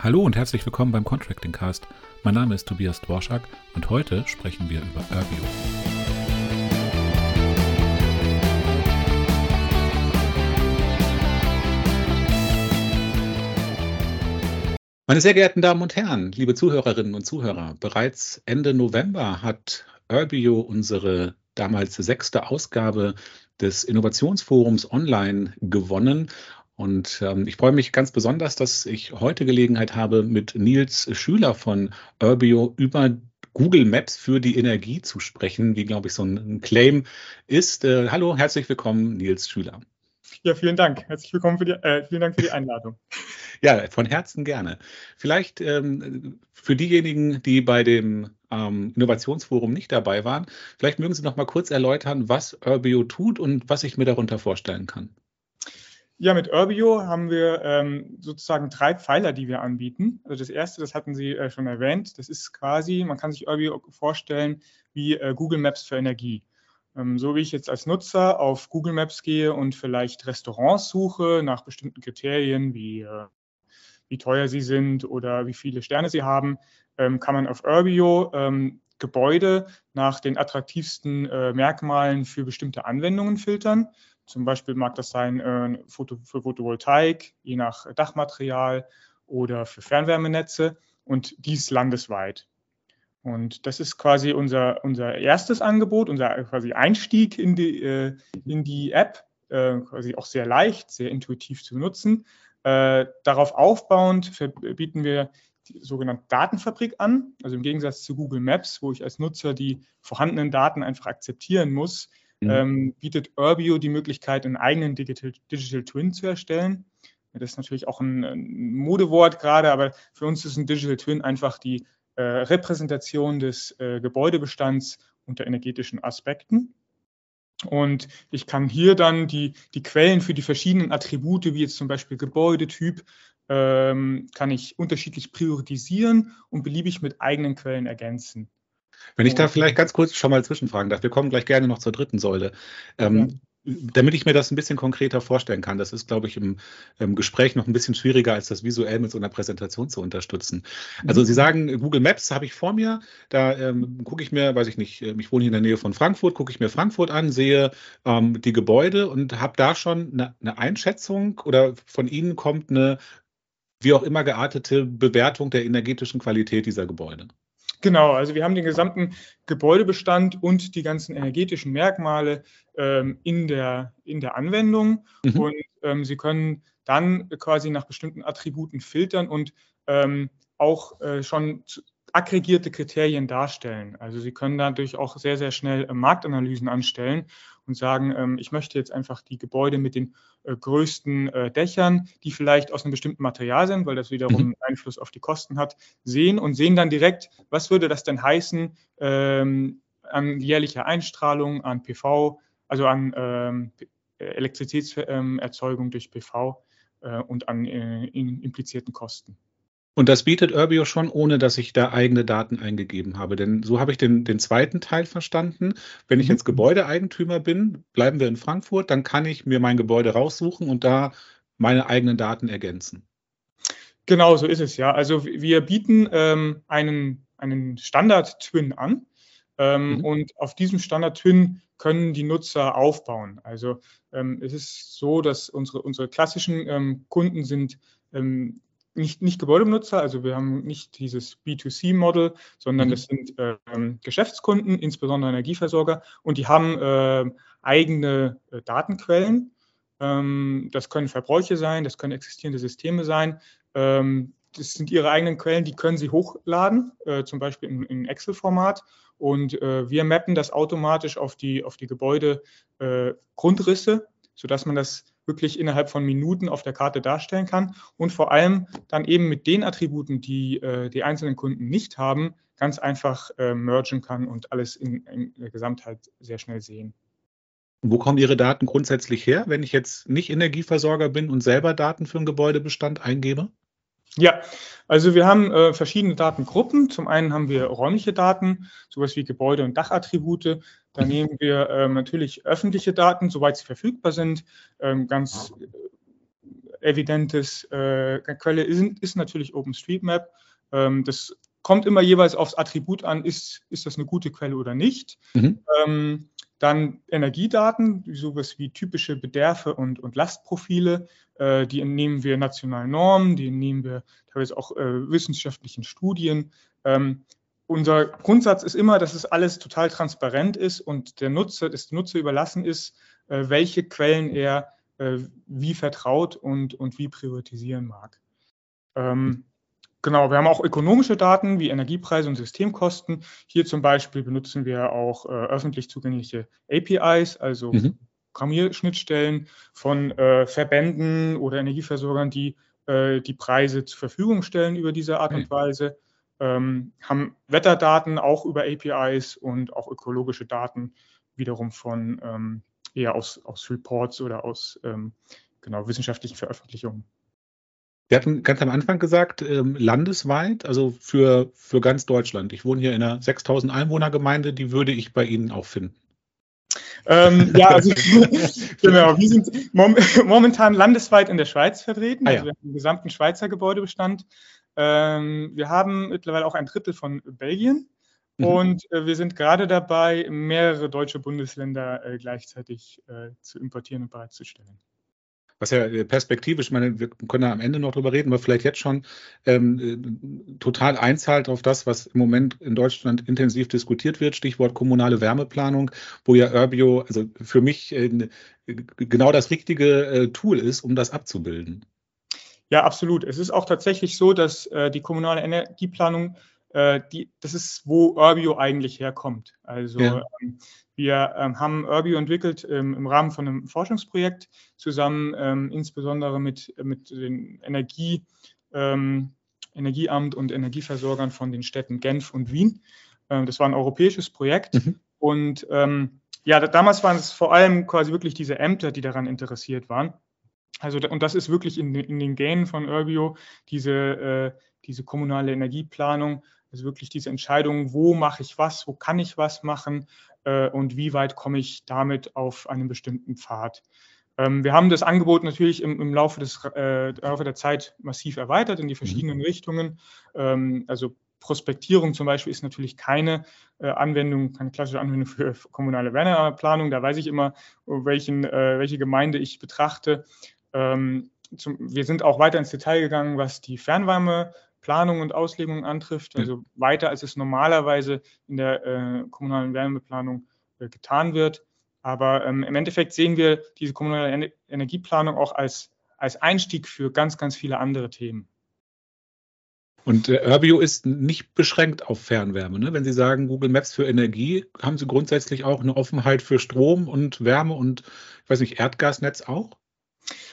Hallo und herzlich willkommen beim Contracting Cast. Mein Name ist Tobias Dworschak und heute sprechen wir über Urbio. Meine sehr geehrten Damen und Herren, liebe Zuhörerinnen und Zuhörer, bereits Ende November hat Urbio unsere damals sechste Ausgabe des Innovationsforums online gewonnen und ähm, ich freue mich ganz besonders, dass ich heute Gelegenheit habe, mit Nils Schüler von Urbio über Google Maps für die Energie zu sprechen, wie, glaube ich, so ein Claim ist. Äh, hallo, herzlich willkommen, Nils Schüler. Ja, vielen Dank. Herzlich willkommen für die, äh, vielen Dank für die Einladung. ja, von Herzen gerne. Vielleicht ähm, für diejenigen, die bei dem ähm, Innovationsforum nicht dabei waren, vielleicht mögen Sie noch mal kurz erläutern, was Urbio tut und was ich mir darunter vorstellen kann. Ja, mit Urbio haben wir ähm, sozusagen drei Pfeiler, die wir anbieten. Also das erste, das hatten Sie äh, schon erwähnt, das ist quasi, man kann sich Urbio vorstellen wie äh, Google Maps für Energie. Ähm, so wie ich jetzt als Nutzer auf Google Maps gehe und vielleicht Restaurants suche nach bestimmten Kriterien, wie, äh, wie teuer sie sind oder wie viele Sterne sie haben, ähm, kann man auf Urbio ähm, Gebäude nach den attraktivsten äh, Merkmalen für bestimmte Anwendungen filtern. Zum Beispiel mag das sein äh, für Photovoltaik, je nach Dachmaterial oder für Fernwärmenetze und dies landesweit. Und das ist quasi unser, unser erstes Angebot, unser quasi Einstieg in die, äh, in die App, äh, quasi auch sehr leicht, sehr intuitiv zu nutzen. Äh, darauf aufbauend bieten wir die sogenannte Datenfabrik an. Also im Gegensatz zu Google Maps, wo ich als Nutzer die vorhandenen Daten einfach akzeptieren muss, mhm. ähm, bietet Urbio die Möglichkeit, einen eigenen Digital, Digital Twin zu erstellen. Das ist natürlich auch ein, ein, Modewort gerade, aber für uns ist ein Digital Twin einfach die äh, Repräsentation des äh, Gebäudebestands unter energetischen Aspekten. Und ich kann hier dann die, die Quellen für die verschiedenen Attribute, wie jetzt zum Beispiel Gebäudetyp, ähm, kann ich unterschiedlich priorisieren und beliebig mit eigenen Quellen ergänzen. Wenn ich da vielleicht ganz kurz schon mal zwischenfragen darf, wir kommen gleich gerne noch zur dritten Säule. Ähm, ja. Damit ich mir das ein bisschen konkreter vorstellen kann, das ist, glaube ich, im, im, Gespräch noch ein bisschen schwieriger, als das visuell mit so einer Präsentation zu unterstützen. Also mhm. Sie sagen, Google Maps habe ich vor mir, da ähm, gucke ich mir, weiß ich nicht, ähm, ich wohne hier in der Nähe von Frankfurt, gucke ich mir Frankfurt an, sehe ähm, die Gebäude und habe da schon eine, eine Einschätzung oder von Ihnen kommt eine wie auch immer geartete Bewertung der energetischen Qualität dieser Gebäude. Genau, also wir haben den gesamten Gebäudebestand und die ganzen energetischen Merkmale ähm, in, der, in der Anwendung mhm. und ähm, Sie können dann quasi nach bestimmten Attributen filtern und ähm, auch äh, schon aggregierte Kriterien darstellen. Also Sie können dadurch auch sehr, sehr schnell äh, Marktanalysen anstellen und sagen, ähm, ich möchte jetzt einfach die Gebäude mit den äh, größten äh, Dächern, die vielleicht aus einem bestimmten Material sind, weil das wiederum mhm. Einfluss auf die Kosten hat, sehen und sehen dann direkt, was würde das denn heißen ähm, an jährlicher Einstrahlung, an PV, also an ähm, Elektrizitätserzeugung durch PV und an implizierten Kosten. Und das bietet Urbio schon, ohne dass ich da eigene Daten eingegeben habe. Denn so habe ich den, den zweiten Teil verstanden. Wenn ich mhm. jetzt Gebäudeeigentümer bin, bleiben wir in Frankfurt, dann kann ich mir mein Gebäude raussuchen und da meine eigenen Daten ergänzen. Genau, so ist es ja. Also wir bieten ähm, einen, einen Standard-Twin an. Ähm, mhm. Und auf diesem Standard-Twin können die Nutzer aufbauen. Also ähm, es ist so, dass unsere, unsere klassischen ähm, Kunden sind ähm, nicht, nicht Gebäudebenutzer, also wir haben nicht dieses B2C-Model, sondern mhm. das sind ähm, Geschäftskunden, insbesondere Energieversorger, und die haben äh, eigene äh, Datenquellen. Ähm, das können Verbräuche sein, das können existierende Systeme sein. Ähm, das sind ihre eigenen Quellen, die können sie hochladen, äh, zum Beispiel in, in Excel-Format. Und äh, wir mappen das automatisch auf die, auf die Gebäudegrundrisse, äh, sodass man das wirklich innerhalb von Minuten auf der Karte darstellen kann und vor allem dann eben mit den Attributen, die äh, die einzelnen Kunden nicht haben, ganz einfach äh, mergen kann und alles in, in, der Gesamtheit sehr schnell sehen. Wo kommen Ihre Daten grundsätzlich her, wenn ich jetzt nicht Energieversorger bin und selber Daten für einen Gebäudebestand eingebe? Ja, also wir haben äh, verschiedene Datengruppen. Zum einen haben wir räumliche Daten, sowas wie Gebäude- und Dachattribute. Da nehmen wir ähm, natürlich öffentliche Daten, soweit sie verfügbar sind, ähm, ganz evidentes äh, Quelle ist, ist, natürlich OpenStreetMap. Ähm, das kommt immer jeweils aufs Attribut an, ist, ist das eine gute Quelle oder nicht. Mhm. Ähm, dann Energiedaten, sowas wie typische Bederfe und, und Lastprofile, äh, die entnehmen wir nationalen Normen, die entnehmen wir teilweise auch äh, wissenschaftlichen Studien. Unser Grundsatz ist immer, dass es alles total transparent ist und der Nutzer, des Nutzer überlassen ist, äh, welche Quellen er äh, wie vertraut und, und wie priorisieren mag. Ähm, Genau, wir haben auch ökonomische Daten wie Energiepreise und Systemkosten. Hier zum Beispiel benutzen wir auch äh, öffentlich zugängliche APIs, also mhm. Programmierschnittstellen von äh, Verbänden oder Energieversorgern, die äh, die Preise zur Verfügung stellen über diese Art mhm. und Weise. Ähm, haben Wetterdaten auch über APIs und auch ökologische Daten wiederum von ähm, eher aus, aus Reports oder aus ähm, genau, wissenschaftlichen Veröffentlichungen. Wir hatten ganz am Anfang gesagt, ähm, landesweit, also für, für ganz Deutschland. Ich wohne hier in einer 6000 Einwohner-Gemeinde, die würde ich bei Ihnen auch finden. Ähm, ja, also genau. Wir sind mom momentan landesweit in der Schweiz vertreten, ah, ja. also wir haben den gesamten Schweizer Gebäudebestand. Ähm, wir haben mittlerweile auch ein Drittel von Belgien mhm. und äh, wir sind gerade dabei, mehrere deutsche Bundesländer äh, gleichzeitig äh, zu importieren und bereitzustellen was ja äh, perspektivisch, ich meine, wir können da am Ende noch drüber reden, aber vielleicht jetzt schon ähm, äh, total einzahlt auf das, was im Moment in Deutschland intensiv diskutiert wird, Stichwort kommunale Wärmeplanung, wo ja Urbio, also für mich äh, genau das richtige Tool ist, um das abzubilden. Ja, absolut. Es ist auch tatsächlich so, dass äh, die kommunale Energieplanung äh, die, das ist, wo Urbio eigentlich herkommt. Also ja. ähm, wir ähm, haben Urbio entwickelt ähm, im Rahmen von einem Forschungsprojekt zusammen, ähm, insbesondere mit, mit den Energie, ähm, Energieamt und Energieversorgern von den Städten Genf und Wien. Ähm, das war ein europäisches Projekt mhm. und ja, damals waren es vor allem quasi wirklich diese Ämter, die daran interessiert waren. Also, und das ist wirklich in, in den Genen von Urbio, diese, äh, diese kommunale Energieplanung, also wirklich diese Entscheidung, wo mache ich was, wo kann ich was machen äh, und wie weit komme ich damit auf einen bestimmten Pfad. Ähm, wir haben das Angebot natürlich im, im Laufe, des, äh, Laufe der Zeit massiv erweitert in die verschiedenen mhm. Richtungen. Ähm, also Prospektierung zum Beispiel ist natürlich keine äh, Anwendung, keine klassische Anwendung für, für kommunale Wärmeplanung. Da weiß ich immer, welchen, äh, welche Gemeinde ich betrachte. Ähm, zum, wir sind auch weiter ins Detail gegangen, was die Fernwärme Planung und Auslegung antrifft, also weiter als es normalerweise in der äh, kommunalen Wärmeplanung äh, getan wird. Aber ähm, im Endeffekt sehen wir diese kommunale Ener Energieplanung auch als, als Einstieg für ganz, ganz viele andere Themen. Und äh, Urbio ist nicht beschränkt auf Fernwärme. Ne? Wenn Sie sagen Google Maps für Energie, haben Sie grundsätzlich auch eine Offenheit für Strom und Wärme und, ich weiß nicht, Erdgasnetz auch?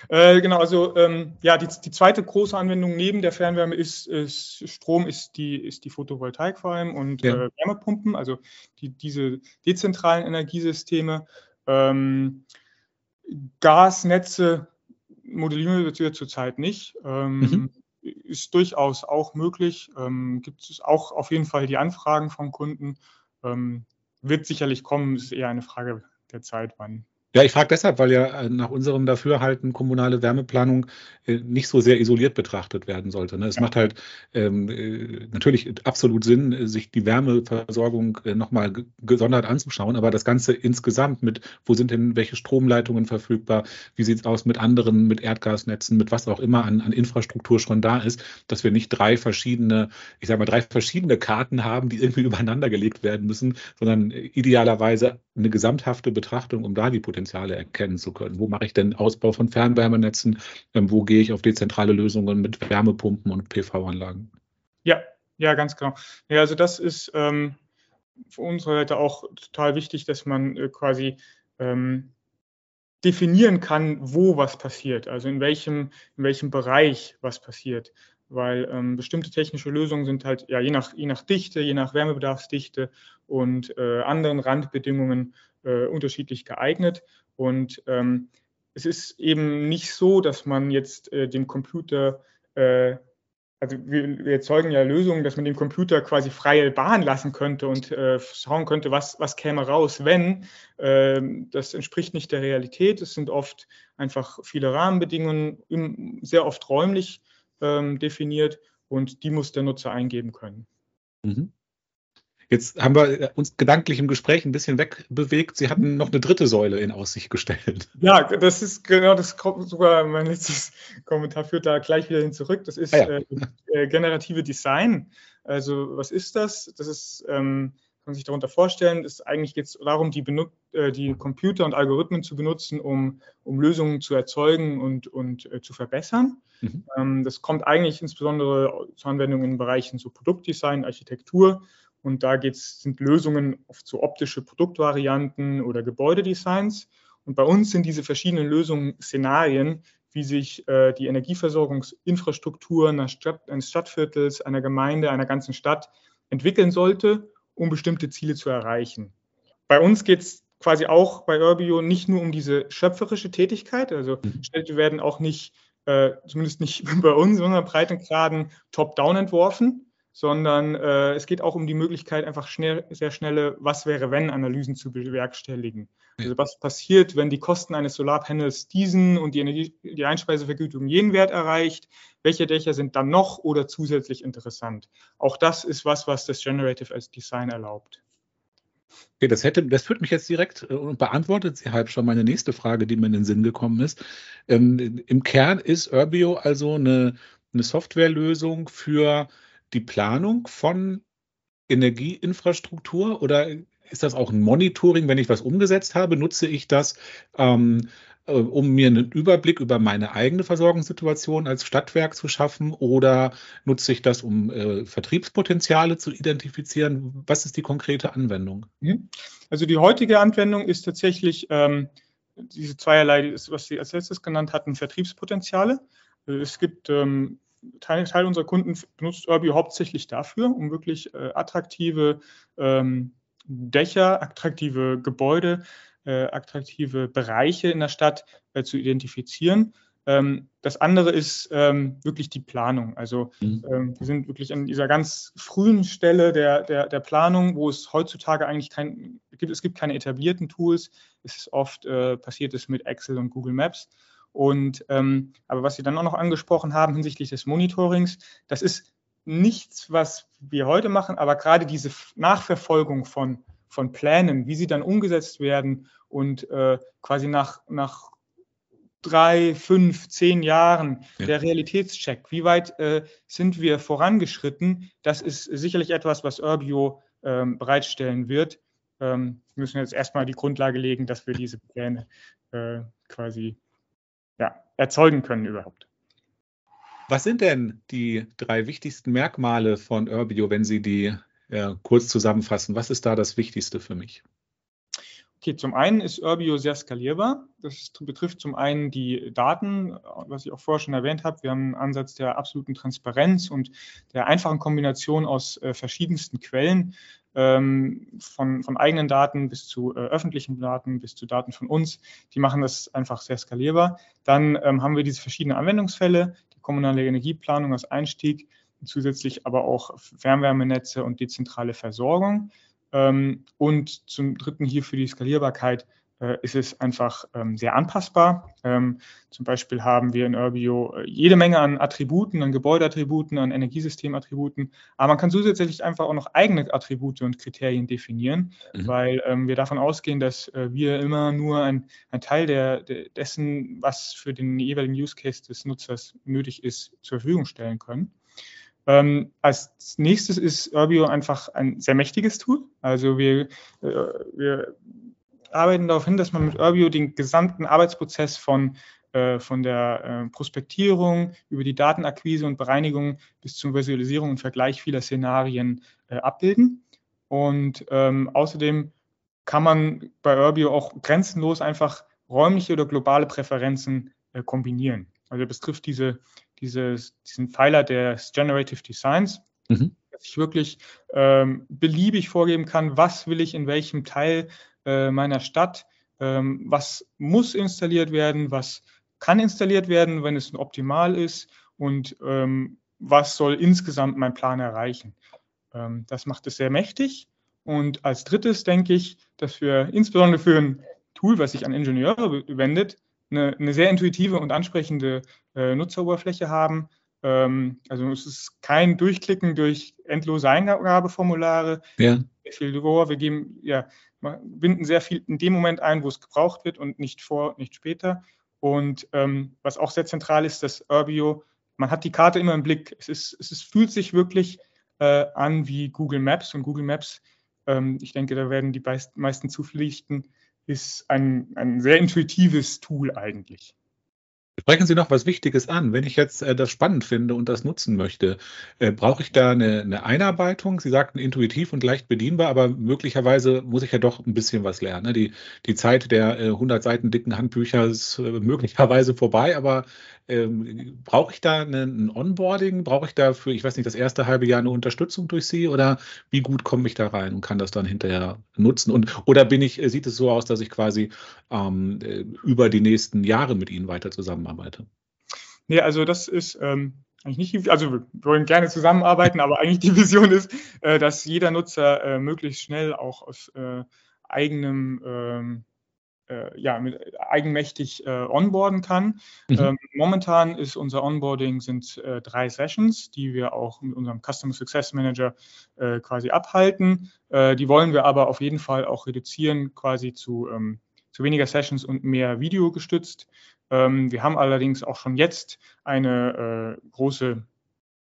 Äh, genau, also ähm, ja, die, die, zweite große Anwendung neben der Fernwärme ist, ist Strom, ist die, ist die Photovoltaik vor allem und ja. äh, Wärmepumpen, also die, diese dezentralen Energiesysteme. Ähm, Gasnetze modellieren wir zurzeit nicht. Ähm, mhm. Ist durchaus auch möglich. Ähm, gibt es auch auf jeden Fall die Anfragen vom Kunden. Ähm, wird sicherlich kommen, ist eher eine Frage der Zeit, wann, ja, ich frage deshalb, weil ja äh, nach unserem Dafürhalten kommunale Wärmeplanung äh, nicht so sehr isoliert betrachtet werden sollte. Ne? Es ja. macht halt ähm, äh, natürlich absolut Sinn, sich die Wärmeversorgung nochmal gesondert anzuschauen, aber das Ganze insgesamt mit, wo sind denn welche Stromleitungen verfügbar, wie sieht es aus mit anderen, mit Erdgasnetzen, mit was auch immer an, an Infrastruktur schon da ist, dass wir nicht drei verschiedene, ich sage mal, drei verschiedene Karten haben, die irgendwie übereinander gelegt werden müssen, sondern idealerweise eine gesamthafte Betrachtung, um da die Potenziale erkennen zu können. Wo mache ich denn Ausbau von Fernwärmenetzen? Ähm, wo gehe ich auf dezentrale Lösungen mit Wärmepumpen und PV-Anlagen? Ja, ja, ganz genau. Ja, also das ist ähm, für unsere Seite auch total wichtig, dass man äh, quasi ähm, definieren kann, wo was passiert, also in welchem, in welchem Bereich was passiert weil ähm, bestimmte technische Lösungen sind halt ja je nach, je nach Dichte, je nach Wärmebedarfsdichte und äh, anderen Randbedingungen äh, unterschiedlich geeignet. Und ähm, es ist eben nicht so, dass man jetzt äh, dem Computer äh, also wir, wir, erzeugen ja Lösungen, dass man dem Computer quasi freie Bahn lassen könnte und äh, schauen könnte, was, was käme raus, wenn. Ähm, das entspricht nicht der Realität. Es sind oft einfach viele Rahmenbedingungen, im, sehr oft räumlich ähm, definiert und die muss der Nutzer eingeben können. Mhm. Jetzt haben wir äh, uns gedanklich im Gespräch ein bisschen wegbewegt. Sie hatten noch eine dritte Säule in Aussicht gestellt. Ja, das ist genau, das kommt sogar, mein letztes Kommentar führt da gleich wieder hin zurück. Das ist ah ja. äh, äh, generative Design. Also was ist das? Das ist, ähm, kann man sich darunter vorstellen, ist eigentlich geht es darum, die, äh, die, Computer und Algorithmen zu benutzen, um, um Lösungen zu erzeugen und, und äh, zu verbessern. Mhm. Ähm, das kommt eigentlich insbesondere zur Anwendung in Bereichen so Produktdesign, Architektur und da geht's, sind Lösungen oft so optische Produktvarianten oder Gebäudedesigns. Und bei uns sind diese verschiedenen Lösungen Szenarien, wie sich äh, die Energieversorgungsinfrastruktur eines, Stadt, eines Stadtviertels, einer Gemeinde, einer ganzen Stadt entwickeln sollte, um bestimmte Ziele zu erreichen. Bei uns geht es quasi auch bei Urbio nicht nur um diese schöpferische Tätigkeit, also mhm. Städte werden auch nicht, äh, zumindest nicht bei uns, sondern Breitengraden top-down entworfen, sondern äh, es geht auch um die Möglichkeit, einfach schnell, sehr schnelle Was wäre wenn Analysen zu bewerkstelligen. Also was passiert, wenn die Kosten eines Solarpanels diesen und die, Energie, die Einspeisevergütung jenen Wert erreicht? Welche Dächer sind dann noch oder zusätzlich interessant? Auch das ist was, was das Generative as Design erlaubt. Okay, das hätte, das führt mich jetzt direkt äh, und beantwortet Sie halb schon meine nächste Frage, die mir in den Sinn gekommen ist. Ähm, Im Kern ist Urbio also eine, eine Softwarelösung für die Planung von Energieinfrastruktur oder ist das auch ein Monitoring, wenn ich was umgesetzt habe? Nutze ich das, ähm, äh, um mir einen Überblick über meine eigene Versorgungssituation als Stadtwerk zu schaffen oder nutze ich das, um äh, Vertriebspotenziale zu identifizieren? Was ist die konkrete Anwendung? Mhm. Also die heutige Anwendung ist tatsächlich ähm, diese zweierlei, was Sie als letztes genannt hatten, Vertriebspotenziale. Es gibt ähm, Teil, Teil unserer Kunden benutzt Urbi hauptsächlich dafür, um wirklich äh, attraktive ähm, Dächer, attraktive Gebäude, äh, attraktive Bereiche in der Stadt äh, zu identifizieren. Ähm, das andere ist ähm, wirklich die Planung. Also mhm. ähm, wir sind wirklich an dieser ganz frühen Stelle der, der, der Planung, wo es heutzutage eigentlich kein, gibt, es gibt keine etablierten Tools. Es ist oft äh, passiert es mit Excel und Google Maps. Und ähm, aber was Sie dann auch noch angesprochen haben hinsichtlich des Monitorings, das ist nichts, was wir heute machen, aber gerade diese Nachverfolgung von, von Plänen, wie sie dann umgesetzt werden und äh, quasi nach, nach drei, fünf, zehn Jahren ja. der Realitätscheck, wie weit äh, sind wir vorangeschritten, das ist sicherlich etwas, was Urbio ähm, bereitstellen wird. Ähm, wir müssen jetzt erstmal die Grundlage legen, dass wir diese Pläne äh, quasi ja, erzeugen können überhaupt. Was sind denn die drei wichtigsten Merkmale von Urbio, wenn Sie die ja, kurz zusammenfassen? Was ist da das Wichtigste für mich? Okay, zum einen ist Urbio sehr skalierbar. Das betrifft zum einen die Daten, was ich auch vorher schon erwähnt habe. Wir haben einen Ansatz der absoluten Transparenz und der einfachen Kombination aus äh, verschiedensten Quellen ähm, von, von, eigenen Daten bis zu äh, öffentlichen Daten, bis zu Daten von uns. Die machen das einfach sehr skalierbar. Dann ähm, haben wir diese verschiedenen Anwendungsfälle, die kommunale Energieplanung als Einstieg, zusätzlich aber auch Fernwärmenetze und dezentrale Versorgung. Ähm, und zum Dritten hier für die Skalierbarkeit äh, ist es einfach ähm, sehr anpassbar. Ähm, zum Beispiel haben wir in Urbio äh, jede Menge an Attributen, an Gebäudeattributen, an Energiesystemattributen, aber man kann zusätzlich einfach auch noch eigene Attribute und Kriterien definieren, mhm. weil wir davon ausgehen, dass äh, wir immer nur ein, ein Teil der, dessen, was für den jeweiligen Use Case des Nutzers nötig ist, zur Verfügung stellen können. Ähm, als nächstes ist Urbio einfach ein sehr mächtiges Tool. Also wir, äh, wir arbeiten darauf hin, dass man mit Urbio den gesamten Arbeitsprozess von, äh, von der äh, Prospektierung über die Datenakquise und Bereinigung bis zur Visualisierung und Vergleich vieler Szenarien äh, abbilden. Und ähm, außerdem kann man bei Urbio auch grenzenlos einfach räumliche oder globale Präferenzen äh, kombinieren. Also das trifft diese, dieses, diesen Pfeiler des Generative Designs, mhm. dass ich wirklich ähm, beliebig vorgeben kann, was will ich in welchem Teil äh, meiner Stadt, ähm, was muss installiert werden, was kann installiert werden, wenn es optimal ist und ähm, was soll insgesamt mein Plan erreichen. Ähm, das macht es sehr mächtig. Und als drittes denke ich, dass wir insbesondere für ein Tool, was sich an Ingenieure wendet, eine, eine sehr intuitive und ansprechende äh, Nutzeroberfläche haben. Ähm, also es ist kein Durchklicken durch endlose Eingabeformulare. Ja. Viel Wir geben, ja, binden sehr viel in dem Moment ein, wo es gebraucht wird und nicht vor, nicht später. Und ähm, was auch sehr zentral ist, dass Urbio, man hat die Karte immer im Blick. Es, ist, es ist, fühlt sich wirklich äh, an wie Google Maps und Google Maps, ähm, ich denke, da werden die meisten zupflichten, ist ein, ein sehr intuitives Tool eigentlich. Sprechen Sie noch was Wichtiges an. Wenn ich jetzt äh, das spannend finde und das nutzen möchte, äh, brauche ich da eine, eine, Einarbeitung? Sie sagten intuitiv und leicht bedienbar, aber möglicherweise muss ich ja doch ein bisschen was lernen. Ne? Die, die Zeit der äh, 100 Seiten dicken Handbücher ist äh, möglicherweise vorbei, aber ähm, brauche ich da ein Onboarding? Brauche ich dafür, ich weiß nicht, das erste halbe Jahr eine Unterstützung durch Sie oder wie gut komme ich da rein und kann das dann hinterher nutzen? Und oder bin ich, sieht es so aus, dass ich quasi ähm, äh, über die nächsten Jahre mit Ihnen weiter zusammenarbeite? Nee, also das ist ähm, eigentlich nicht, also wir wollen gerne zusammenarbeiten, aber eigentlich die Vision ist, äh, dass jeder Nutzer äh, möglichst schnell auch aus äh, eigenem ähm, äh, ja, mit, eigenmächtig äh, onboarden kann. Mhm. Ähm, momentan ist unser Onboarding sind äh, drei Sessions, die wir auch mit unserem Customer Success Manager äh, quasi abhalten. Äh, die wollen wir aber auf jeden Fall auch reduzieren, quasi zu, ähm, zu weniger Sessions und mehr Video gestützt. Ähm, wir haben allerdings auch schon jetzt eine äh, große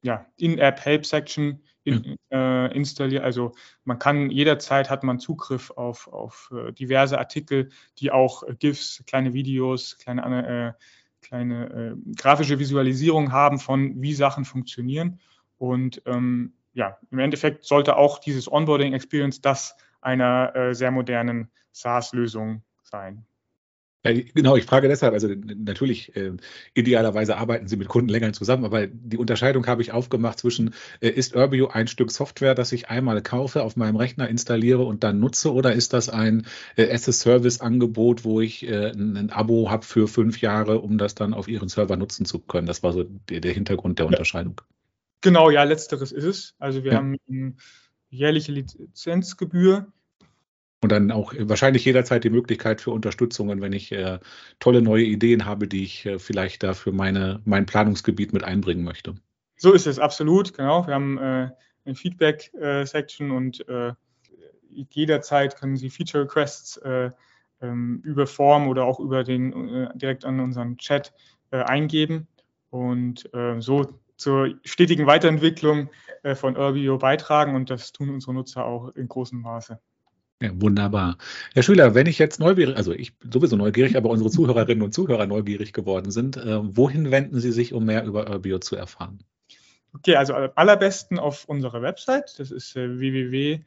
ja, In-App-Help-Section in, äh, installiert. Also man kann jederzeit hat man Zugriff auf, auf äh, diverse Artikel, die auch äh, GIFs, kleine Videos, kleine, äh, kleine äh, grafische Visualisierung haben von wie Sachen funktionieren. Und ähm, ja, im Endeffekt sollte auch dieses Onboarding Experience das einer sehr modernen SaaS-Lösung sein. Ja, genau, ich frage deshalb, also natürlich, äh, idealerweise arbeiten Sie mit Kunden länger zusammen, aber die Unterscheidung habe ich aufgemacht zwischen, äh, ist Urbio ein Stück Software, das ich einmal kaufe, auf meinem Rechner installiere und dann nutze, oder ist das ein äh, as-a-Service-Angebot, wo ich äh, ein, Abo habe für fünf Jahre, um das dann auf Ihren Server nutzen zu können? Das war so der, der Hintergrund der Unterscheidung. Genau, ja, letzteres ist es. Also wir ja. haben eine jährliche Lizenzgebühr und dann auch wahrscheinlich jederzeit die Möglichkeit für Unterstützungen, wenn ich äh, tolle neue Ideen habe, die ich äh, vielleicht da für meine, mein Planungsgebiet mit einbringen möchte. So ist es, absolut, genau. Wir haben äh, eine Feedback-Section und äh, jederzeit können Sie Feature Requests äh, ähm, über Form oder auch über den äh, direkt an unseren Chat eingeben und so zur stetigen Weiterentwicklung von Urbio beitragen und das tun unsere Nutzer auch in großem Maße. Ja, wunderbar. Herr Schüler, wenn ich jetzt neugierig, also ich sowieso neugierig, aber unsere Zuhörerinnen und Zuhörer neugierig geworden sind, äh, wohin wenden Sie sich, um mehr über Urbio zu erfahren? Okay, also am allerbesten auf unserer Website, das ist äh, www.urb.io,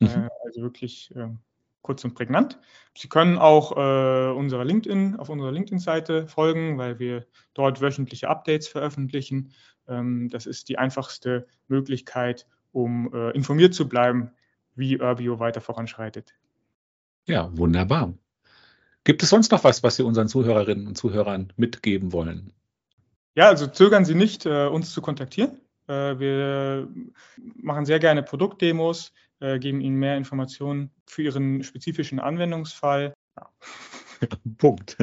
mhm. äh, also wirklich ähm, kurz und prägnant. Sie können auch äh, unserer LinkedIn, auf unserer LinkedIn-Seite folgen, weil wir dort wöchentliche Updates veröffentlichen. Ähm, das ist die einfachste Möglichkeit, um äh, informiert zu bleiben, wie Urbio weiter voranschreitet. Ja, wunderbar. Gibt es sonst noch was, was Sie unseren Zuhörerinnen und Zuhörern mitgeben wollen? Ja, also zögern Sie nicht, äh, uns zu kontaktieren. Äh, wir machen sehr gerne Produktdemos, äh, geben Ihnen mehr Informationen für Ihren spezifischen Anwendungsfall. Ja. Punkt.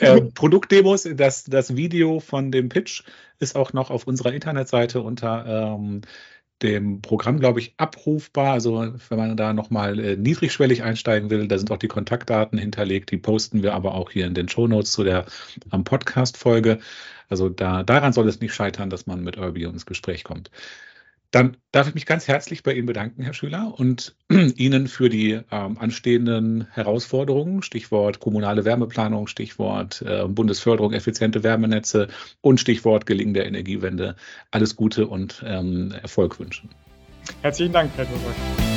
äh, Produktdemos, das, das Video von dem Pitch ist auch noch auf unserer Internetseite unter ähm, dem Programm, glaube ich, abrufbar. Also wenn man da nochmal äh, niedrigschwellig einsteigen will, da sind auch die Kontaktdaten hinterlegt. Die posten wir aber auch hier in den Show Notes zu der Podcast-Folge. Also da, daran soll es nicht scheitern, dass man mit Urbio ins Gespräch kommt. Dann darf ich mich ganz herzlich bei Ihnen bedanken, Herr Schüler, und Ihnen für die ähm, anstehenden Herausforderungen, Stichwort kommunale Wärmeplanung, Stichwort äh, Bundesförderung effiziente Wärmenetze und Stichwort Gelingen der Energiewende alles Gute und ähm, Erfolg wünschen. Herzlichen Dank, Herr Dürr.